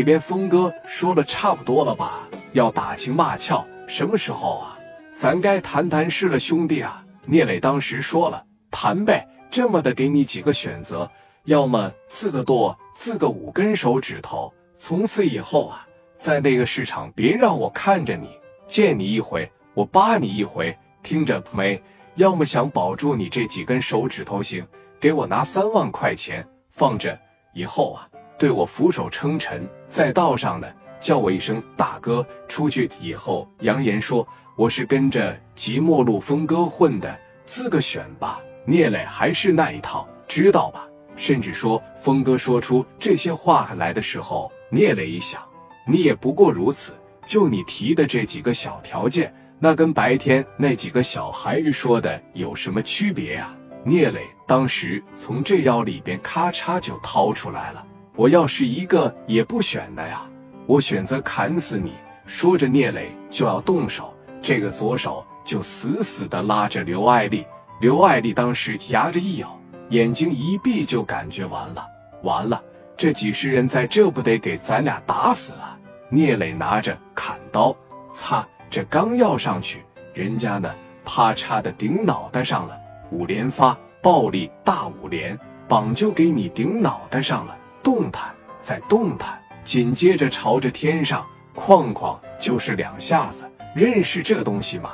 这边峰哥说了差不多了吧？要打情骂俏，什么时候啊？咱该谈谈事了，兄弟啊！聂磊当时说了，谈呗，这么的给你几个选择，要么自个剁，自个五根手指头，从此以后啊，在那个市场别让我看着你，见你一回我扒你一回，听着没？要么想保住你这几根手指头行，给我拿三万块钱放着，以后啊，对我俯首称臣，在道上呢叫我一声大哥，出去以后扬言说我是跟着即墨路峰哥混的，自个选吧。聂磊还是那一套，知道吧？甚至说峰哥说出这些话来的时候，聂磊一想，你也不过如此，就你提的这几个小条件。那跟白天那几个小孩子说的有什么区别呀？聂磊当时从这腰里边咔嚓就掏出来了。我要是一个也不选的呀，我选择砍死你。说着，聂磊就要动手，这个左手就死死的拉着刘爱丽。刘爱丽当时牙着一咬，眼睛一闭，就感觉完了，完了，这几十人在这不得给咱俩打死啊！聂磊拿着砍刀，擦。这刚要上去，人家呢，啪嚓的顶脑袋上了，五连发暴力大五连，绑就给你顶脑袋上了，动弹再动弹，紧接着朝着天上哐哐就是两下子，认识这东西吗？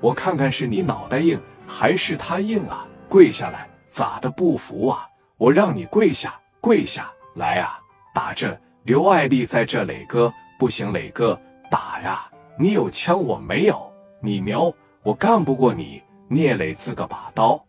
我看看是你脑袋硬还是他硬啊？跪下来，咋的不服啊？我让你跪下，跪下来啊！打这刘爱丽在这，磊哥不行，磊哥打呀！你有枪，我没有。你瞄，我干不过你。聂磊自个把刀，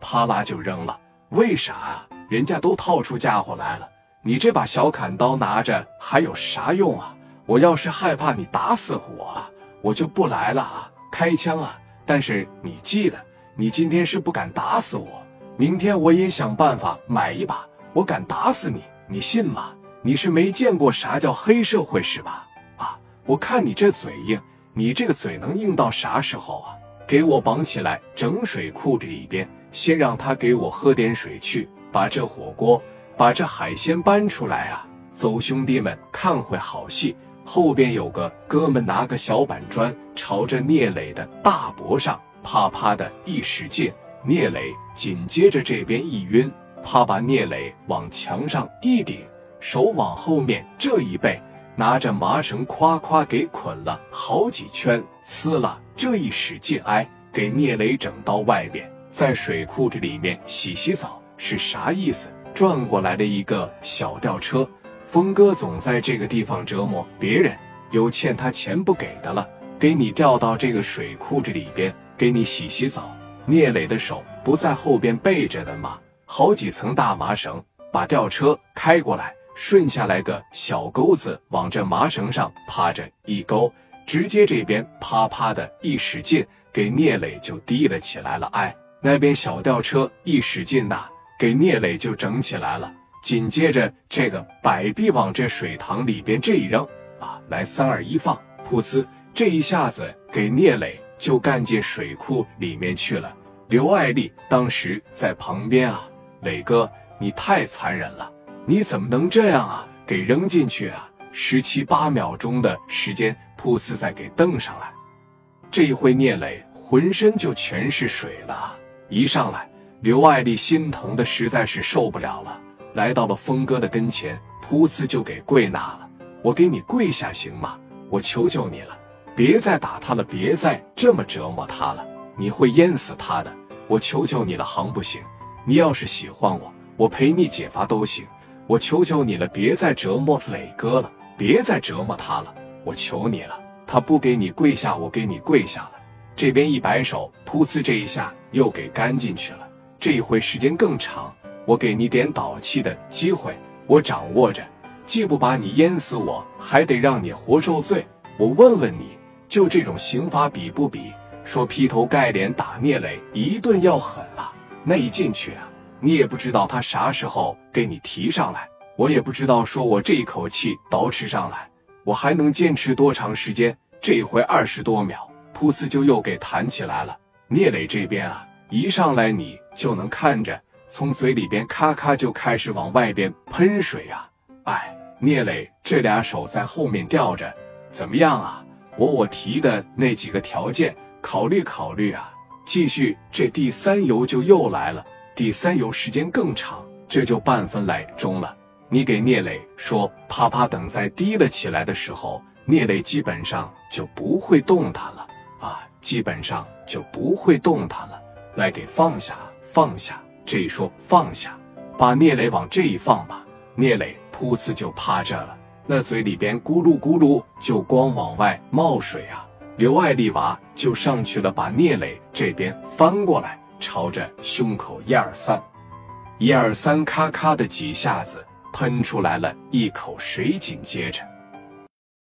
啪啦就扔了。为啥？人家都掏出家伙来了，你这把小砍刀拿着还有啥用啊？我要是害怕你打死我，我就不来了啊！开枪啊！但是你记得，你今天是不敢打死我，明天我也想办法买一把，我敢打死你，你信吗？你是没见过啥叫黑社会是吧？啊我看你这嘴硬，你这个嘴能硬到啥时候啊？给我绑起来，整水库里边，先让他给我喝点水去。把这火锅，把这海鲜搬出来啊！走，兄弟们，看会好戏。后边有个哥们拿个小板砖，朝着聂磊的大脖上啪啪的一使劲，聂磊紧接着这边一晕，啪把聂磊往墙上一顶，手往后面这一背。拿着麻绳，夸夸给捆了好几圈，撕了这一使劲，哎，给聂磊整到外边，在水库这里面洗洗澡是啥意思？转过来的一个小吊车，峰哥总在这个地方折磨别人，有欠他钱不给的了，给你吊到这个水库这里边，给你洗洗澡。聂磊的手不在后边背着的吗？好几层大麻绳，把吊车开过来。顺下来个小钩子，往这麻绳上趴着一勾，直接这边啪啪的一使劲，给聂磊就提了起来了。哎，那边小吊车一使劲呐，给聂磊就整起来了。紧接着这个摆臂往这水塘里边这一扔啊，来三二一放，噗呲，这一下子给聂磊就干进水库里面去了。刘爱丽当时在旁边啊，磊哥，你太残忍了。你怎么能这样啊？给扔进去啊！十七八秒钟的时间，噗呲再给蹬上来。这一回聂磊浑身就全是水了。一上来，刘爱丽心疼的实在是受不了了，来到了峰哥的跟前，噗呲就给跪那了。我给你跪下行吗？我求求你了，别再打他了，别再这么折磨他了，你会淹死他的。我求求你了，行不行？你要是喜欢我，我陪你解乏都行。我求求你了，别再折磨磊哥了，别再折磨他了，我求你了。他不给你跪下，我给你跪下了。这边一摆手，噗呲，这一下又给干进去了。这一回时间更长，我给你点导气的机会，我掌握着，既不把你淹死，我还得让你活受罪。我问问你，就这种刑罚比不比说劈头盖脸打聂磊一顿要狠啊？那一进去啊！你也不知道他啥时候给你提上来，我也不知道说我这一口气捯饬上来，我还能坚持多长时间？这一回二十多秒，噗呲就又给弹起来了。聂磊这边啊，一上来你就能看着，从嘴里边咔咔就开始往外边喷水啊！哎，聂磊这俩手在后面吊着，怎么样啊？我我提的那几个条件，考虑考虑啊。继续，这第三游就又来了。第三游时间更长，这就半分来钟了。你给聂磊说，啪啪，等再低了起来的时候，聂磊基本上就不会动弹了啊，基本上就不会动弹了。来，给放下，放下。这一说放下，把聂磊往这一放吧。聂磊噗呲就趴着了，那嘴里边咕噜咕噜就光往外冒水啊。刘爱丽娃就上去了，把聂磊这边翻过来，朝着胸口一二三，一二三，咔咔的几下子喷出来了一口水，紧接着。